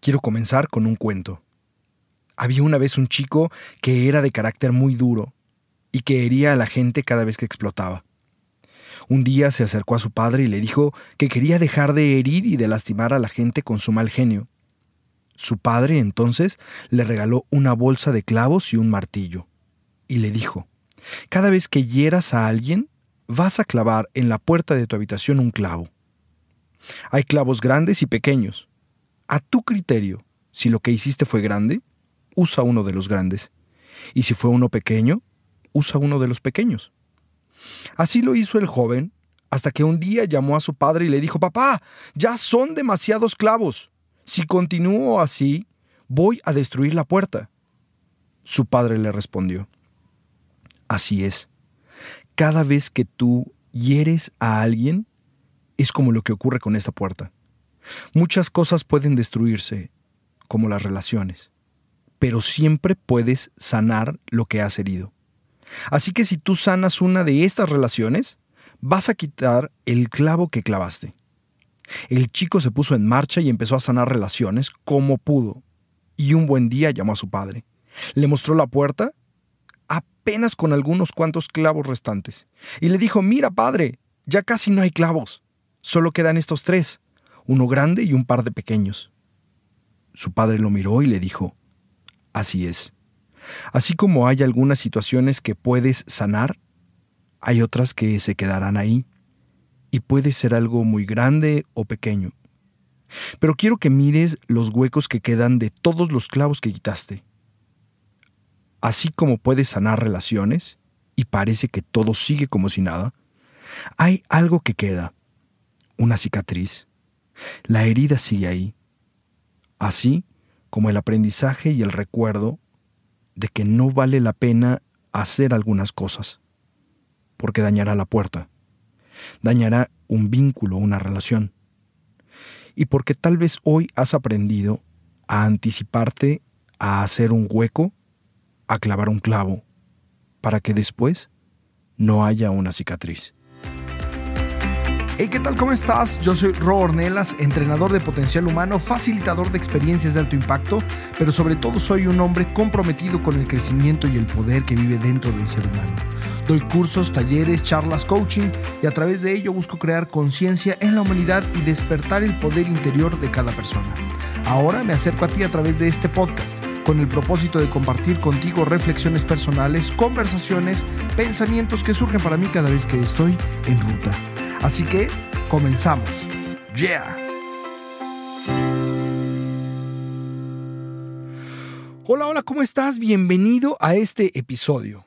Quiero comenzar con un cuento. Había una vez un chico que era de carácter muy duro y que hería a la gente cada vez que explotaba. Un día se acercó a su padre y le dijo que quería dejar de herir y de lastimar a la gente con su mal genio. Su padre entonces le regaló una bolsa de clavos y un martillo, y le dijo, Cada vez que hieras a alguien, vas a clavar en la puerta de tu habitación un clavo. Hay clavos grandes y pequeños. A tu criterio, si lo que hiciste fue grande, usa uno de los grandes. Y si fue uno pequeño, usa uno de los pequeños. Así lo hizo el joven, hasta que un día llamó a su padre y le dijo, Papá, ya son demasiados clavos. Si continúo así, voy a destruir la puerta. Su padre le respondió, Así es. Cada vez que tú hieres a alguien, es como lo que ocurre con esta puerta. Muchas cosas pueden destruirse, como las relaciones pero siempre puedes sanar lo que has herido. Así que si tú sanas una de estas relaciones, vas a quitar el clavo que clavaste. El chico se puso en marcha y empezó a sanar relaciones como pudo. Y un buen día llamó a su padre. Le mostró la puerta, apenas con algunos cuantos clavos restantes. Y le dijo, mira padre, ya casi no hay clavos. Solo quedan estos tres, uno grande y un par de pequeños. Su padre lo miró y le dijo, Así es. Así como hay algunas situaciones que puedes sanar, hay otras que se quedarán ahí, y puede ser algo muy grande o pequeño. Pero quiero que mires los huecos que quedan de todos los clavos que quitaste. Así como puedes sanar relaciones, y parece que todo sigue como si nada, hay algo que queda, una cicatriz. La herida sigue ahí. Así como el aprendizaje y el recuerdo de que no vale la pena hacer algunas cosas, porque dañará la puerta, dañará un vínculo, una relación, y porque tal vez hoy has aprendido a anticiparte a hacer un hueco, a clavar un clavo, para que después no haya una cicatriz. Hey, ¿qué tal? ¿Cómo estás? Yo soy Ro Ornelas, entrenador de potencial humano, facilitador de experiencias de alto impacto, pero sobre todo soy un hombre comprometido con el crecimiento y el poder que vive dentro del ser humano. Doy cursos, talleres, charlas, coaching y a través de ello busco crear conciencia en la humanidad y despertar el poder interior de cada persona. Ahora me acerco a ti a través de este podcast con el propósito de compartir contigo reflexiones personales, conversaciones, pensamientos que surgen para mí cada vez que estoy en ruta. Así que comenzamos. Yeah. Hola, hola, ¿cómo estás? Bienvenido a este episodio.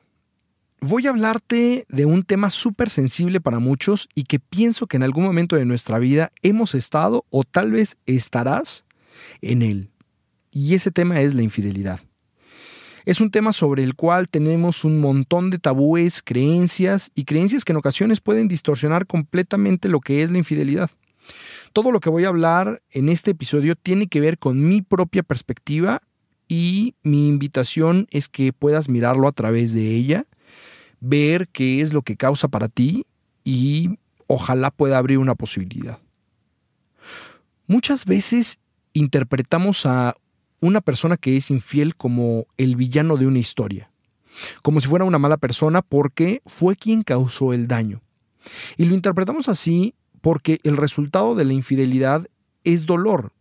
Voy a hablarte de un tema súper sensible para muchos y que pienso que en algún momento de nuestra vida hemos estado o tal vez estarás en él. Y ese tema es la infidelidad. Es un tema sobre el cual tenemos un montón de tabúes, creencias y creencias que en ocasiones pueden distorsionar completamente lo que es la infidelidad. Todo lo que voy a hablar en este episodio tiene que ver con mi propia perspectiva y mi invitación es que puedas mirarlo a través de ella, ver qué es lo que causa para ti y ojalá pueda abrir una posibilidad. Muchas veces interpretamos a una persona que es infiel como el villano de una historia, como si fuera una mala persona porque fue quien causó el daño. Y lo interpretamos así porque el resultado de la infidelidad es dolor.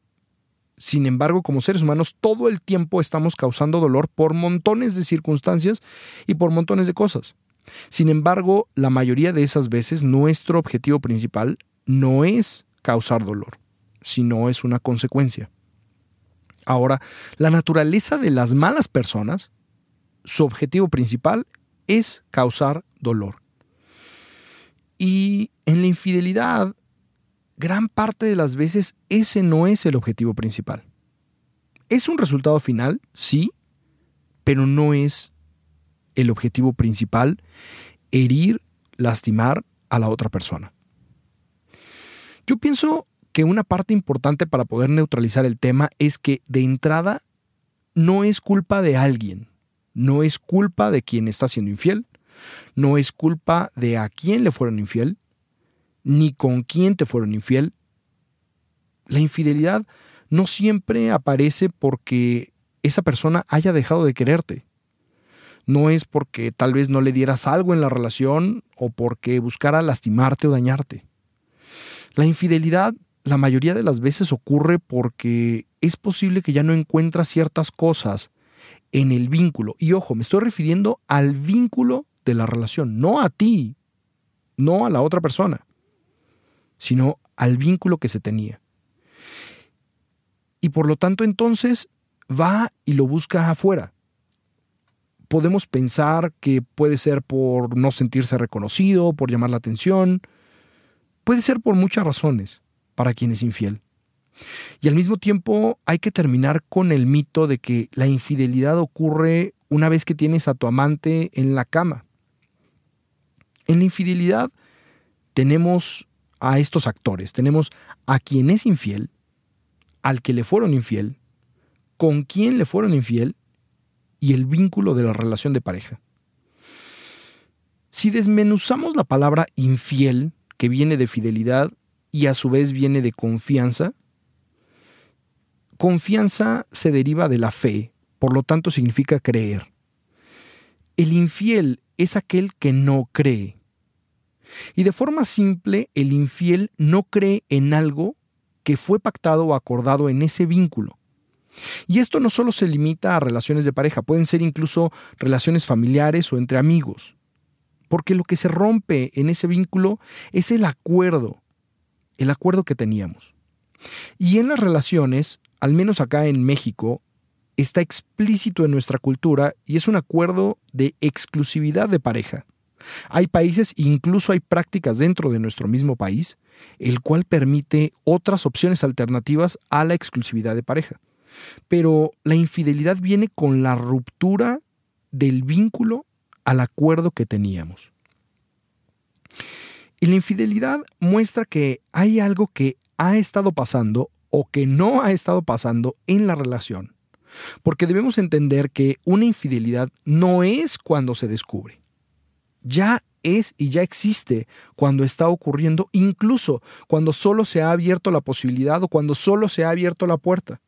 Sin embargo, como seres humanos, todo el tiempo estamos causando dolor por montones de circunstancias y por montones de cosas. Sin embargo, la mayoría de esas veces nuestro objetivo principal no es causar dolor, sino es una consecuencia. Ahora, la naturaleza de las malas personas, su objetivo principal es causar dolor. Y en la infidelidad, gran parte de las veces ese no es el objetivo principal. Es un resultado final, sí, pero no es el objetivo principal herir, lastimar a la otra persona. Yo pienso que una parte importante para poder neutralizar el tema es que de entrada no es culpa de alguien, no es culpa de quien está siendo infiel, no es culpa de a quién le fueron infiel, ni con quién te fueron infiel. La infidelidad no siempre aparece porque esa persona haya dejado de quererte. No es porque tal vez no le dieras algo en la relación o porque buscara lastimarte o dañarte. La infidelidad la mayoría de las veces ocurre porque es posible que ya no encuentras ciertas cosas en el vínculo. Y ojo, me estoy refiriendo al vínculo de la relación, no a ti, no a la otra persona, sino al vínculo que se tenía. Y por lo tanto entonces va y lo busca afuera. Podemos pensar que puede ser por no sentirse reconocido, por llamar la atención, puede ser por muchas razones para quien es infiel. Y al mismo tiempo hay que terminar con el mito de que la infidelidad ocurre una vez que tienes a tu amante en la cama. En la infidelidad tenemos a estos actores. Tenemos a quien es infiel, al que le fueron infiel, con quien le fueron infiel y el vínculo de la relación de pareja. Si desmenuzamos la palabra infiel, que viene de fidelidad y a su vez viene de confianza, confianza se deriva de la fe, por lo tanto significa creer. El infiel es aquel que no cree. Y de forma simple, el infiel no cree en algo que fue pactado o acordado en ese vínculo. Y esto no solo se limita a relaciones de pareja, pueden ser incluso relaciones familiares o entre amigos. Porque lo que se rompe en ese vínculo es el acuerdo, el acuerdo que teníamos. Y en las relaciones, al menos acá en México, está explícito en nuestra cultura y es un acuerdo de exclusividad de pareja. Hay países, incluso hay prácticas dentro de nuestro mismo país, el cual permite otras opciones alternativas a la exclusividad de pareja. Pero la infidelidad viene con la ruptura del vínculo al acuerdo que teníamos. Y la infidelidad muestra que hay algo que ha estado pasando o que no ha estado pasando en la relación. Porque debemos entender que una infidelidad no es cuando se descubre ya es y ya existe cuando está ocurriendo, incluso cuando solo se ha abierto la posibilidad o cuando solo se ha abierto la puerta.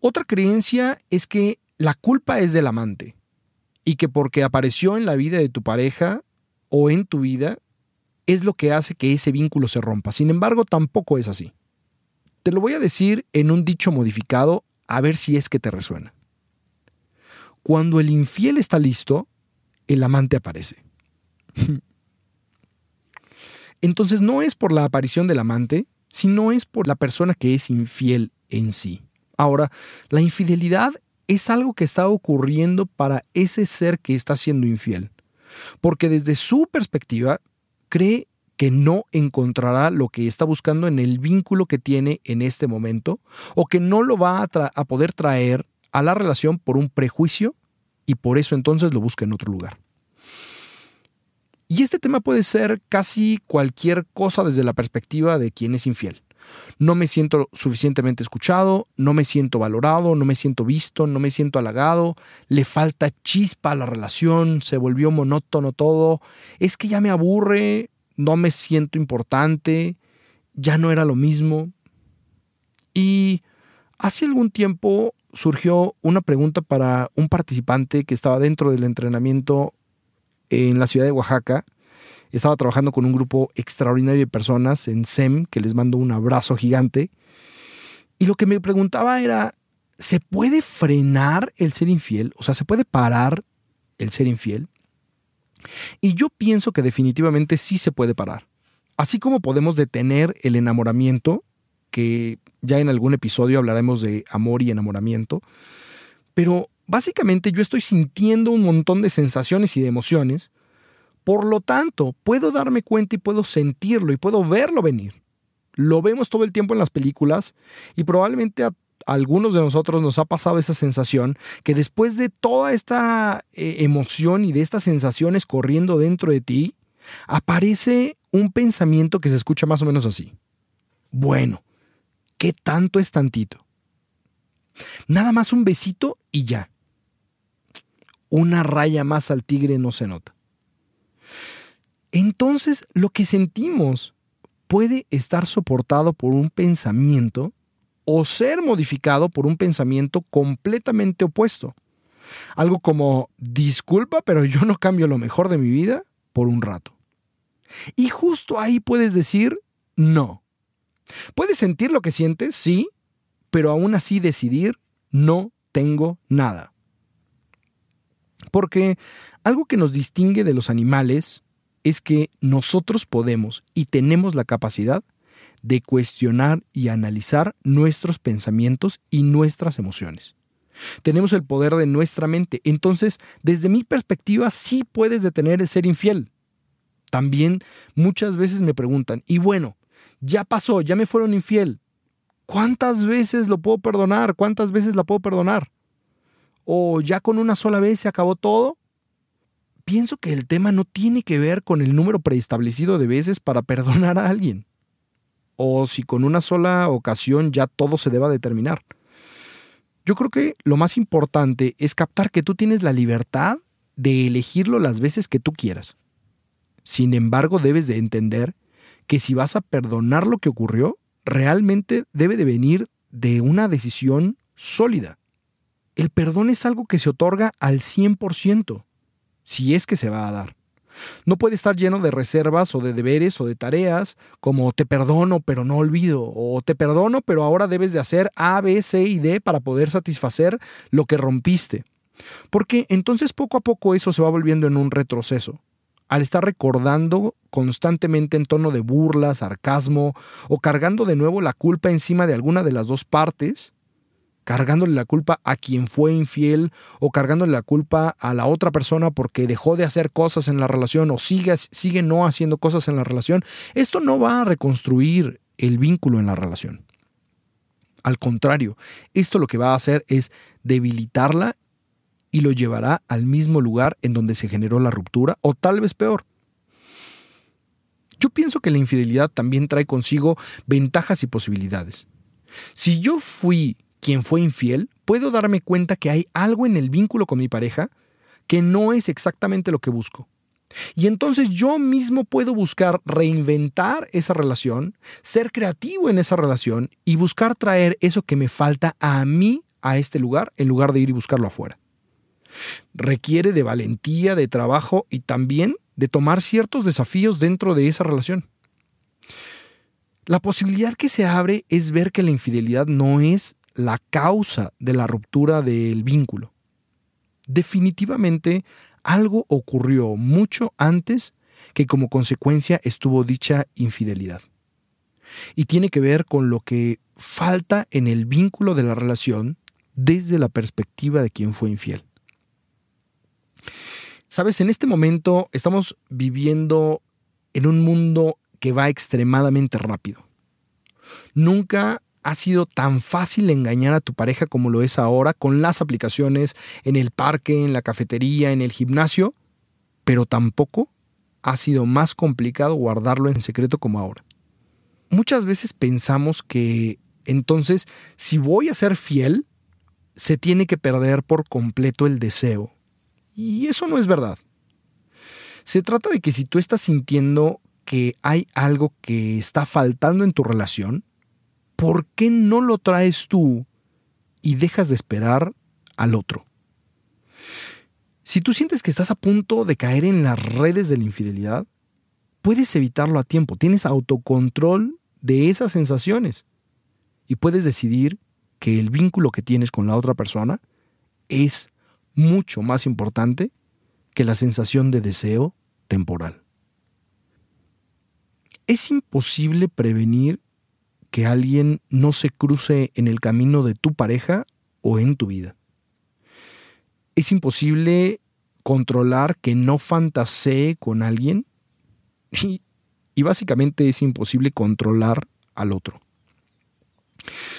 Otra creencia es que la culpa es del amante y que porque apareció en la vida de tu pareja o en tu vida es lo que hace que ese vínculo se rompa. Sin embargo, tampoco es así. Te lo voy a decir en un dicho modificado a ver si es que te resuena. Cuando el infiel está listo, el amante aparece. Entonces no es por la aparición del amante, sino es por la persona que es infiel en sí. Ahora, la infidelidad es algo que está ocurriendo para ese ser que está siendo infiel, porque desde su perspectiva cree que no encontrará lo que está buscando en el vínculo que tiene en este momento, o que no lo va a, poder traer a la relación por un prejuicio y por eso entonces lo busca en otro lugar. Y este tema puede ser casi cualquier cosa desde la perspectiva de quien es infiel. No me siento suficientemente escuchado, no me siento valorado, no me siento visto, no me siento halagado, le falta chispa a la relación, se volvió monótono todo, es que ya me aburre, no me siento importante, ya no era lo mismo. Y hace algún tiempo surgió una pregunta para un participante que estaba dentro del entrenamiento en la ciudad de Oaxaca. Estaba trabajando con un grupo extraordinario de personas en SEM, que les mando un abrazo gigante. Y lo que me preguntaba era, ¿se puede frenar el ser infiel? O sea, ¿se puede parar el ser infiel? Y yo pienso que definitivamente sí se puede parar. Así como podemos detener el enamoramiento, que ya en algún episodio hablaremos de amor y enamoramiento, pero básicamente yo estoy sintiendo un montón de sensaciones y de emociones, por lo tanto, puedo darme cuenta y puedo sentirlo y puedo verlo venir. Lo vemos todo el tiempo en las películas y probablemente a algunos de nosotros nos ha pasado esa sensación que después de toda esta eh, emoción y de estas sensaciones corriendo dentro de ti, aparece un pensamiento que se escucha más o menos así. Bueno, ¿Qué tanto es tantito? Nada más un besito y ya. Una raya más al tigre no se nota. Entonces, lo que sentimos puede estar soportado por un pensamiento o ser modificado por un pensamiento completamente opuesto. Algo como, disculpa, pero yo no cambio lo mejor de mi vida por un rato. Y justo ahí puedes decir, no. Puedes sentir lo que sientes, sí, pero aún así decidir, no tengo nada. Porque algo que nos distingue de los animales es que nosotros podemos y tenemos la capacidad de cuestionar y analizar nuestros pensamientos y nuestras emociones. Tenemos el poder de nuestra mente. Entonces, desde mi perspectiva, sí puedes detener el ser infiel. También muchas veces me preguntan, y bueno, ya pasó, ya me fueron infiel. ¿Cuántas veces lo puedo perdonar? ¿Cuántas veces la puedo perdonar? ¿O ya con una sola vez se acabó todo? Pienso que el tema no tiene que ver con el número preestablecido de veces para perdonar a alguien. O si con una sola ocasión ya todo se deba determinar. Yo creo que lo más importante es captar que tú tienes la libertad de elegirlo las veces que tú quieras. Sin embargo, debes de entender que si vas a perdonar lo que ocurrió, realmente debe de venir de una decisión sólida. El perdón es algo que se otorga al 100%, si es que se va a dar. No puede estar lleno de reservas o de deberes o de tareas como te perdono pero no olvido o te perdono pero ahora debes de hacer A, B, C y D para poder satisfacer lo que rompiste. Porque entonces poco a poco eso se va volviendo en un retroceso. Al estar recordando constantemente en tono de burla, sarcasmo o cargando de nuevo la culpa encima de alguna de las dos partes, cargándole la culpa a quien fue infiel o cargándole la culpa a la otra persona porque dejó de hacer cosas en la relación o sigue, sigue no haciendo cosas en la relación, esto no va a reconstruir el vínculo en la relación. Al contrario, esto lo que va a hacer es debilitarla y lo llevará al mismo lugar en donde se generó la ruptura o tal vez peor. Yo pienso que la infidelidad también trae consigo ventajas y posibilidades. Si yo fui quien fue infiel, puedo darme cuenta que hay algo en el vínculo con mi pareja que no es exactamente lo que busco. Y entonces yo mismo puedo buscar reinventar esa relación, ser creativo en esa relación y buscar traer eso que me falta a mí a este lugar en lugar de ir y buscarlo afuera. Requiere de valentía, de trabajo y también de tomar ciertos desafíos dentro de esa relación. La posibilidad que se abre es ver que la infidelidad no es la causa de la ruptura del vínculo. Definitivamente algo ocurrió mucho antes que como consecuencia estuvo dicha infidelidad. Y tiene que ver con lo que falta en el vínculo de la relación desde la perspectiva de quien fue infiel. Sabes, en este momento estamos viviendo en un mundo que va extremadamente rápido. Nunca ha sido tan fácil engañar a tu pareja como lo es ahora con las aplicaciones en el parque, en la cafetería, en el gimnasio, pero tampoco ha sido más complicado guardarlo en secreto como ahora. Muchas veces pensamos que entonces si voy a ser fiel, se tiene que perder por completo el deseo. Y eso no es verdad. Se trata de que si tú estás sintiendo que hay algo que está faltando en tu relación, ¿por qué no lo traes tú y dejas de esperar al otro? Si tú sientes que estás a punto de caer en las redes de la infidelidad, puedes evitarlo a tiempo, tienes autocontrol de esas sensaciones y puedes decidir que el vínculo que tienes con la otra persona es mucho más importante que la sensación de deseo temporal. Es imposible prevenir que alguien no se cruce en el camino de tu pareja o en tu vida. Es imposible controlar que no fantasee con alguien y, y, básicamente es imposible controlar al otro.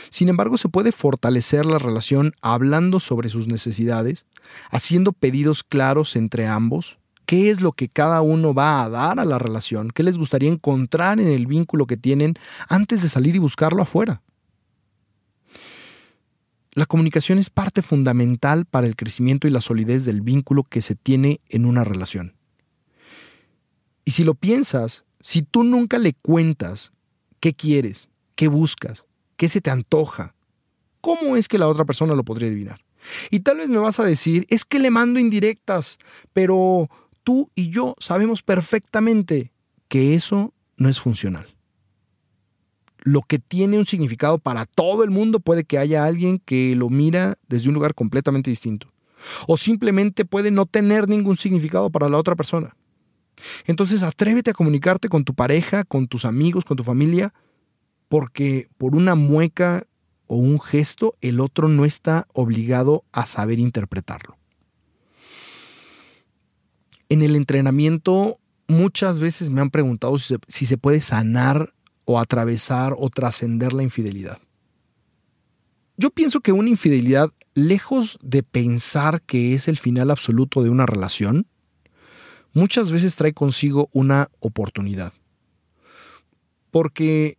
Sin embargo, se puede fortalecer la relación hablando sobre sus necesidades, haciendo pedidos claros entre ambos, qué es lo que cada uno va a dar a la relación, qué les gustaría encontrar en el vínculo que tienen antes de salir y buscarlo afuera. La comunicación es parte fundamental para el crecimiento y la solidez del vínculo que se tiene en una relación. Y si lo piensas, si tú nunca le cuentas ¿Qué quieres? ¿Qué buscas? ¿Qué se te antoja? ¿Cómo es que la otra persona lo podría adivinar? Y tal vez me vas a decir, es que le mando indirectas, pero tú y yo sabemos perfectamente que eso no es funcional. Lo que tiene un significado para todo el mundo puede que haya alguien que lo mira desde un lugar completamente distinto. O simplemente puede no tener ningún significado para la otra persona. Entonces atrévete a comunicarte con tu pareja, con tus amigos, con tu familia, porque por una mueca o un gesto el otro no está obligado a saber interpretarlo. En el entrenamiento muchas veces me han preguntado si se, puede sanar o atravesar o trascender la infidelidad. Yo pienso que una infidelidad, lejos de pensar que es el final absoluto de una relación, muchas veces trae consigo una oportunidad. Porque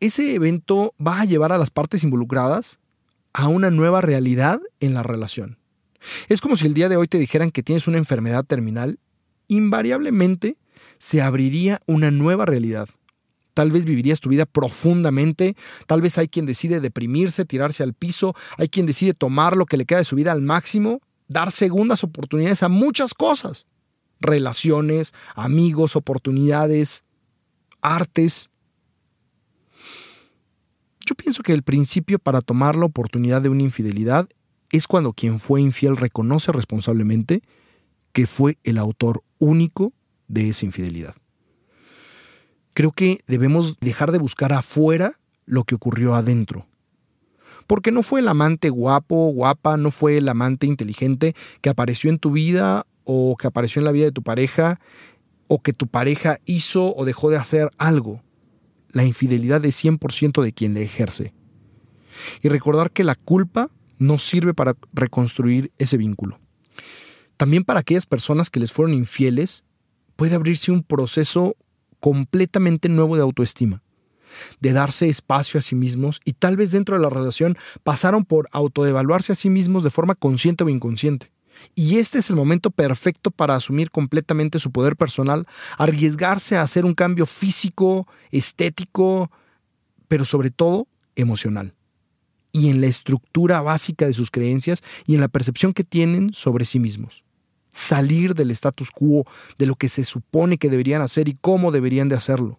ese evento va a llevar a las partes involucradas a una nueva realidad en la relación. Es como si el día de hoy te dijeran que tienes una enfermedad terminal, invariablemente se abriría una nueva realidad. Tal vez vivirías tu vida profundamente, tal vez hay quien decide deprimirse, tirarse al piso, hay quien decide tomar lo que le queda de su vida al máximo, dar segundas oportunidades a muchas cosas relaciones, amigos, oportunidades, artes. Yo pienso que el principio para tomar la oportunidad de una infidelidad es cuando quien fue infiel reconoce responsablemente que fue el autor único de esa infidelidad. Creo que debemos dejar de buscar afuera lo que ocurrió adentro. Porque no fue el amante guapo, guapa, no fue el amante inteligente que apareció en tu vida o que apareció en la vida de tu pareja o que tu pareja hizo o dejó de hacer algo. La infidelidad es 100% de quien le ejerce. Y recordar que la culpa no sirve para reconstruir ese vínculo. También para aquellas personas que les fueron infieles puede abrirse un proceso completamente nuevo de autoestima, de darse espacio a sí mismos y tal vez dentro de la relación pasaron por autodevaluarse a sí mismos de forma consciente o inconsciente. Y este es el momento perfecto para asumir completamente su poder personal, arriesgarse a hacer un cambio físico, estético, pero sobre todo emocional. Y en la estructura básica de sus creencias y en la percepción que tienen sobre sí mismos. Salir del status quo, de lo que se supone que deberían hacer y cómo deberían de hacerlo.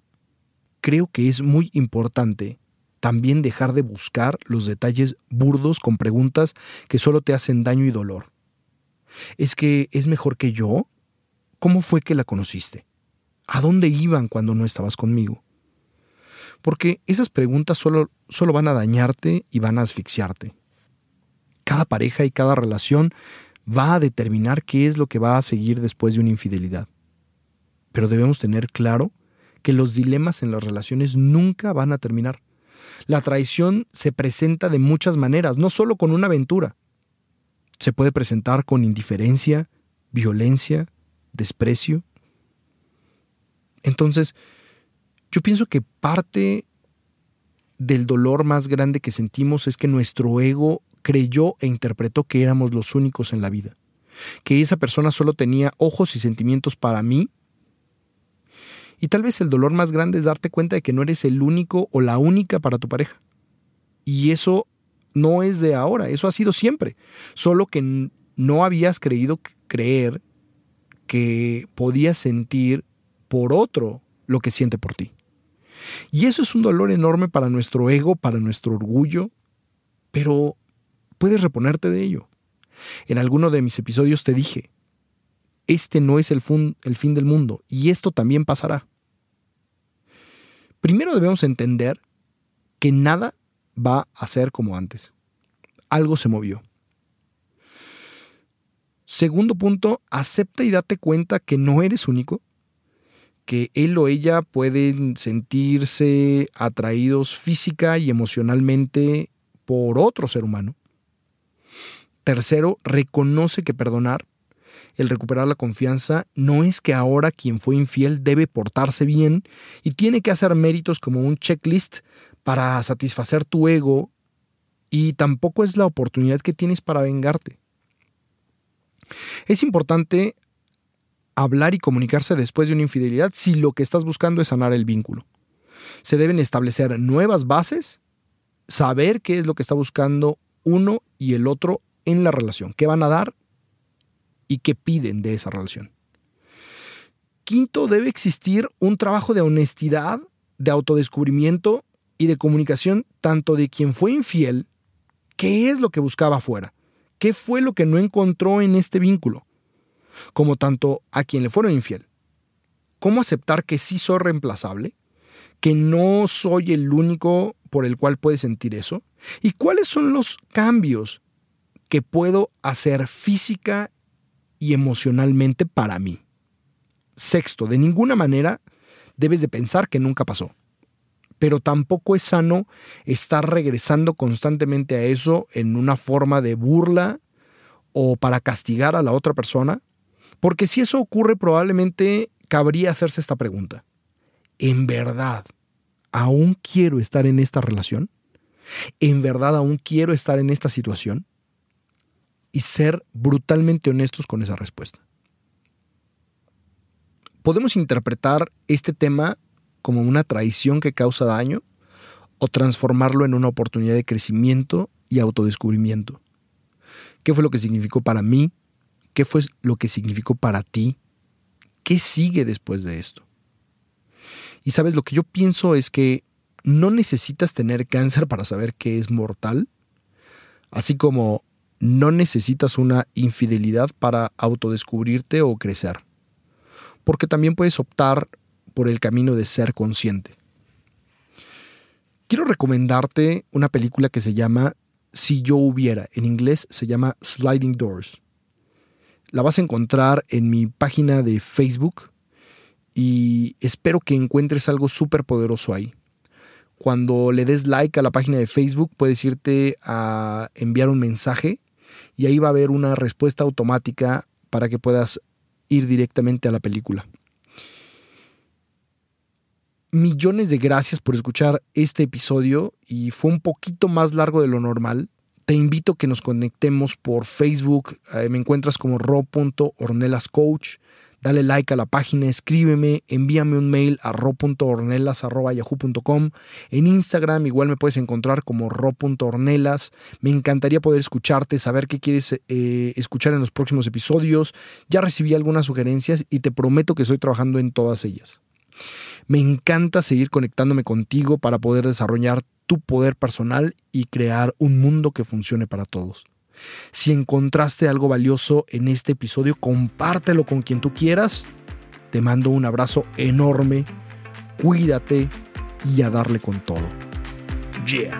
Creo que es muy importante también dejar de buscar los detalles burdos con preguntas que solo te hacen daño y dolor ¿Es que es mejor que yo? ¿Cómo fue que la conociste? ¿A dónde iban cuando no estabas conmigo? Porque esas preguntas solo, solo van a dañarte y van a asfixiarte. Cada pareja y cada relación va a determinar qué es lo que va a seguir después de una infidelidad. Pero debemos tener claro que los dilemas en las relaciones nunca van a terminar. La traición se presenta de muchas maneras, no solo con una aventura se puede presentar con indiferencia, violencia, desprecio. Entonces, yo pienso que parte del dolor más grande que sentimos es que nuestro ego creyó e interpretó que éramos los únicos en la vida, que esa persona solo tenía ojos y sentimientos para mí. Y tal vez el dolor más grande es darte cuenta de que no eres el único o la única para tu pareja. Y eso no es de ahora, eso ha sido siempre. Solo que no habías creído creer que podías sentir por otro lo que siente por ti. Y eso es un dolor enorme para nuestro ego, para nuestro orgullo, pero puedes reponerte de ello. En alguno de mis episodios te dije, este no es el, el fin del mundo y esto también pasará. Primero debemos entender que nada va a ser como antes. Algo se movió. Segundo punto, acepta y date cuenta que no eres único, que él o ella pueden sentirse atraídos física y emocionalmente por otro ser humano. Tercero, reconoce que perdonar, el recuperar la confianza, no es que ahora quien fue infiel debe portarse bien y tiene que hacer méritos como un checklist para satisfacer tu ego y tampoco es la oportunidad que tienes para vengarte. Es importante hablar y comunicarse después de una infidelidad si lo que estás buscando es sanar el vínculo. Se deben establecer nuevas bases, saber qué es lo que está buscando uno y el otro en la relación, qué van a dar y qué piden de esa relación. Quinto, debe existir un trabajo de honestidad, de autodescubrimiento y de comunicación tanto de quien fue infiel, qué es lo que buscaba afuera, qué fue lo que no encontró en este vínculo, como tanto a quien le fueron infiel. ¿Cómo aceptar que sí soy reemplazable? ¿Que no soy el único por el cual puede sentir eso? ¿Y cuáles son los cambios que puedo hacer física y emocionalmente para mí? Sexto, de ninguna manera debes de pensar que nunca pasó. Pero tampoco es sano estar regresando constantemente a eso en una forma de burla o para castigar a la otra persona, porque si eso ocurre probablemente cabría hacerse esta pregunta. ¿En verdad aún quiero estar en esta relación? ¿En verdad aún quiero estar en esta situación? Y ser brutalmente honestos con esa respuesta. Podemos interpretar este tema como una traición que causa daño o transformarlo en una oportunidad de crecimiento y autodescubrimiento. ¿Qué fue lo que significó para mí? ¿Qué fue lo que significó para ti? ¿Qué sigue después de esto? Y sabes, lo que yo pienso es que no necesitas tener cáncer para saber que es mortal, así como no necesitas una infidelidad para autodescubrirte o crecer, porque también puedes optar por el camino de ser consciente. Quiero recomendarte una película que se llama Si yo hubiera, en inglés se llama Sliding Doors. La vas a encontrar en mi página de Facebook y espero que encuentres algo súper poderoso ahí. Cuando le des like a la página de Facebook puedes irte a enviar un mensaje y ahí va a haber una respuesta automática para que puedas ir directamente a la película. Millones de gracias por escuchar este episodio y fue un poquito más largo de lo normal te invito a que nos conectemos por Facebook. Eh, me encuentras como ro.ornelascoach. Dale like a la página, escríbeme, envíame un mail a ro.ornelas.yahoo.com. En Instagram igual me puedes encontrar como ro.ornelas. Me encantaría poder escucharte, saber qué quieres eh, escuchar en los próximos episodios. Ya recibí algunas sugerencias y te prometo que estoy trabajando en todas ellas. Me encanta seguir conectándome contigo para poder desarrollar tu poder personal y crear un mundo que funcione para todos. Si encontraste algo valioso en este episodio, compártelo con quien tú quieras. Te mando un abrazo enorme, cuídate y a darle con todo. Yeah.